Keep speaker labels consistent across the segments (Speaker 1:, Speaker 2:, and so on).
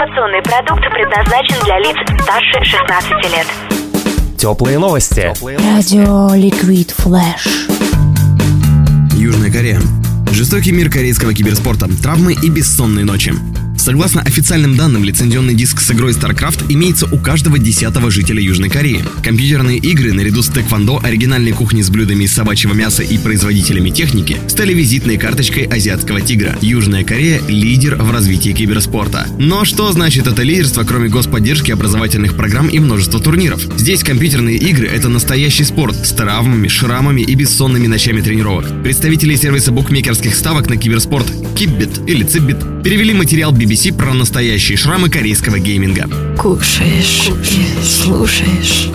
Speaker 1: Информационный продукт предназначен для лиц старше 16 лет.
Speaker 2: Теплые новости.
Speaker 3: Радио Liquid Flash.
Speaker 4: Южная Корея. Жестокий мир корейского киберспорта, травмы и бессонные ночи. Согласно официальным данным, лицензионный диск с игрой StarCraft имеется у каждого десятого жителя Южной Кореи. Компьютерные игры, наряду с тэквондо, оригинальной кухней с блюдами из собачьего мяса и производителями техники, стали визитной карточкой азиатского тигра. Южная Корея – лидер в развитии киберспорта. Но что значит это лидерство, кроме господдержки образовательных программ и множества турниров? Здесь компьютерные игры – это настоящий спорт с травмами, шрамами и бессонными ночами тренировок. Представители сервиса букмекерских ставок на киберспорт Киббит или Циббит перевели материал BBC про настоящие шрамы корейского гейминга.
Speaker 3: Кушаешь, и слушаешь.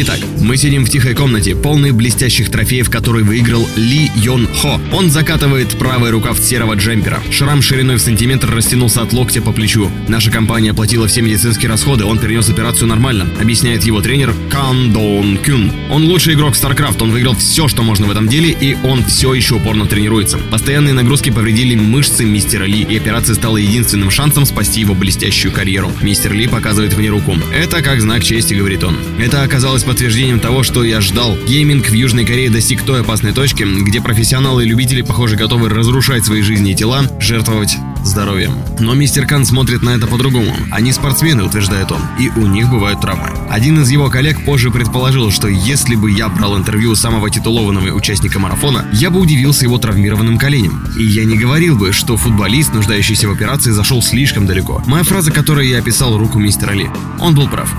Speaker 4: Итак, мы сидим в тихой комнате, полной блестящих трофеев, который выиграл Ли Йон Хо. Он закатывает правый рукав серого джемпера. Шрам шириной в сантиметр растянулся от локтя по плечу. Наша компания оплатила все медицинские расходы, он перенес операцию нормально, объясняет его тренер Кан Дон Кюн. Он лучший игрок StarCraft, он выиграл все, что можно в этом деле, и он все еще упорно тренируется. Постоянные нагрузки повредили мышцы мистера Ли, и операция стала единственным шансом спасти его блестящую карьеру. Мистер Ли показывает мне руку. Это как знак чести, говорит он. Это оказалось подтверждением того, что я ждал. Гейминг в Южной Корее достиг той опасной точки, где профессионалы и любители, похоже, готовы разрушать свои жизни и тела, жертвовать здоровьем. Но мистер Кан смотрит на это по-другому. Они спортсмены, утверждает он, и у них бывают травмы. Один из его коллег позже предположил, что если бы я брал интервью у самого титулованного участника марафона, я бы удивился его травмированным коленем. И я не говорил бы, что футболист, нуждающийся в операции, зашел слишком далеко. Моя фраза, которой я описал руку мистера Ли. Он был прав.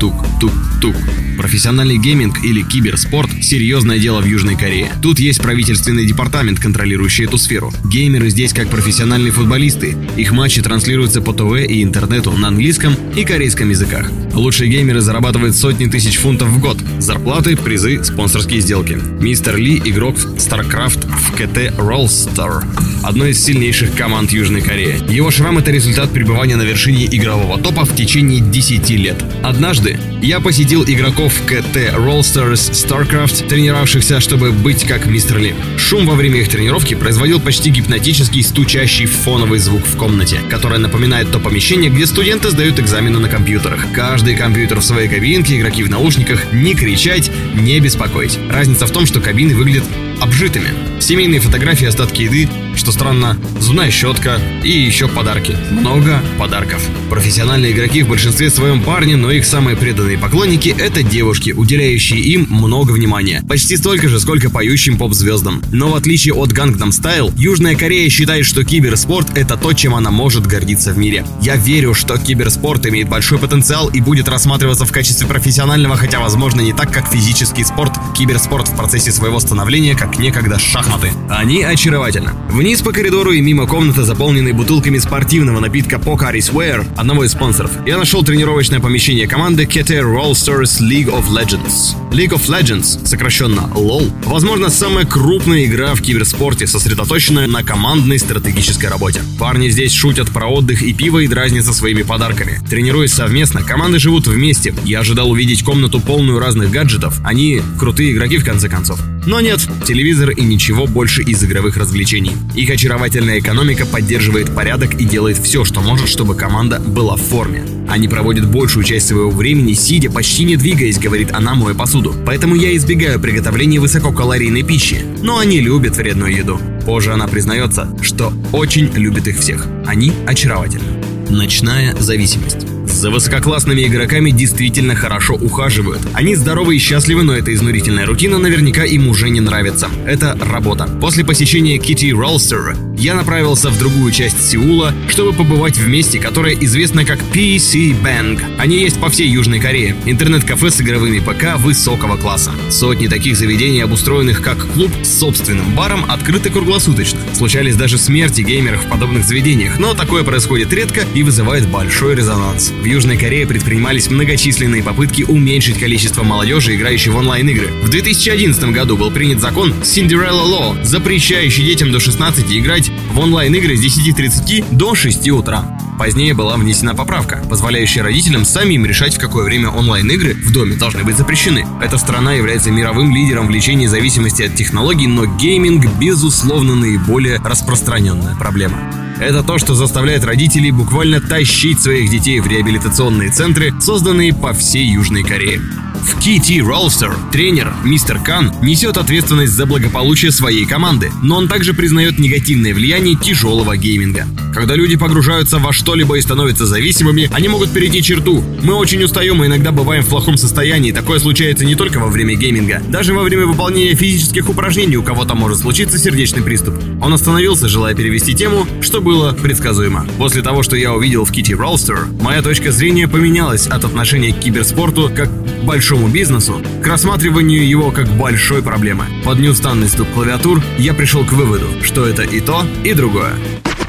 Speaker 4: Тук-тук-тук-тук. Профессиональный гейминг или киберспорт – серьезное дело в Южной Корее. Тут есть правительственный департамент, контролирующий эту сферу. Геймеры здесь как профессиональные футболисты. Их матчи транслируются по ТВ и интернету на английском и корейском языках. Лучшие геймеры зарабатывают сотни тысяч фунтов в год. Зарплаты, призы, спонсорские сделки. Мистер Ли – игрок в StarCraft в KT Rolster, одной из сильнейших команд Южной Кореи. Его шрам – это результат пребывания на вершине игрового топа в течение 10 лет. Однажды я посетил игроков КТ Rollstars StarCraft, тренировавшихся, чтобы быть как мистер Ли. Шум во время их тренировки производил почти гипнотический стучащий фоновый звук в комнате, которая напоминает то помещение, где студенты сдают экзамены на компьютерах. Каждый компьютер в своей кабинке, игроки в наушниках, не кричать, не беспокоить. Разница в том, что кабины выглядят обжитыми. Семейные фотографии, остатки еды, что странно, зубная щетка и еще подарки. Много подарков. Профессиональные игроки в большинстве своем парни, но их самые преданные поклонники — это девушки, уделяющие им много внимания. Почти столько же, сколько поющим поп-звездам. Но в отличие от Gangnam Style, Южная Корея считает, что киберспорт — это то, чем она может гордиться в мире. Я верю, что киберспорт имеет большой потенциал и будет рассматриваться в качестве профессионального, хотя, возможно, не так, как физический спорт. Киберспорт в процессе своего становления, как некогда шахматы. Они очаровательны. Вниз по коридору и мимо комнаты, заполненной бутылками спортивного напитка Pocari Swear, одного из спонсоров, я нашел тренировочное помещение команды KT Rollsters League of Legends. League of Legends, сокращенно LOL, возможно, самая крупная игра в киберспорте, сосредоточенная на командной стратегической работе. Парни здесь шутят про отдых и пиво и дразнятся своими подарками. Тренируясь совместно, команды живут вместе. Я ожидал увидеть комнату полную разных гаджетов. Они крутые игроки в конце концов. Но нет, телевизор и ничего больше из игровых развлечений. Их очаровательная экономика поддерживает порядок и делает все, что может, чтобы команда была в форме. Они проводят большую часть своего времени сидя, почти не двигаясь, говорит она, моя посуду. Поэтому я избегаю приготовления высококалорийной пищи. Но они любят вредную еду. Позже она признается, что очень любит их всех. Они очаровательны. Ночная зависимость. За высококлассными игроками действительно хорошо ухаживают. Они здоровы и счастливы, но эта изнурительная рутина наверняка им уже не нравится. Это работа. После посещения Kitty Rollster я направился в другую часть Сеула, чтобы побывать в месте, которое известно как PC Bang. Они есть по всей Южной Корее. Интернет-кафе с игровыми ПК высокого класса. Сотни таких заведений, обустроенных как клуб с собственным баром, открыты круглосуточно. Случались даже смерти геймеров в подобных заведениях, но такое происходит редко и вызывает большой резонанс. В Южной Корее предпринимались многочисленные попытки уменьшить количество молодежи, играющей в онлайн-игры. В 2011 году был принят закон Cinderella Law, запрещающий детям до 16 играть в онлайн-игры с 10.30 до 6 утра. Позднее была внесена поправка, позволяющая родителям самим решать, в какое время онлайн-игры в доме должны быть запрещены. Эта страна является мировым лидером в лечении зависимости от технологий, но гейминг, безусловно, наиболее распространенная проблема. Это то, что заставляет родителей буквально тащить своих детей в реабилитационные центры, созданные по всей Южной Корее. В KT Rolster тренер мистер Кан несет ответственность за благополучие своей команды, но он также признает негативное влияние тяжелого гейминга. Когда люди погружаются во что-либо и становятся зависимыми, они могут перейти черту. Мы очень устаем и иногда бываем в плохом состоянии. Такое случается не только во время гейминга. Даже во время выполнения физических упражнений у кого-то может случиться сердечный приступ. Он остановился, желая перевести тему, что было предсказуемо. После того, что я увидел в Kitty Ролстер, моя точка зрения поменялась от отношения к киберспорту как к большому бизнесу к рассматриванию его как большой проблемы. Под неустанный стук клавиатур я пришел к выводу, что это и то, и другое.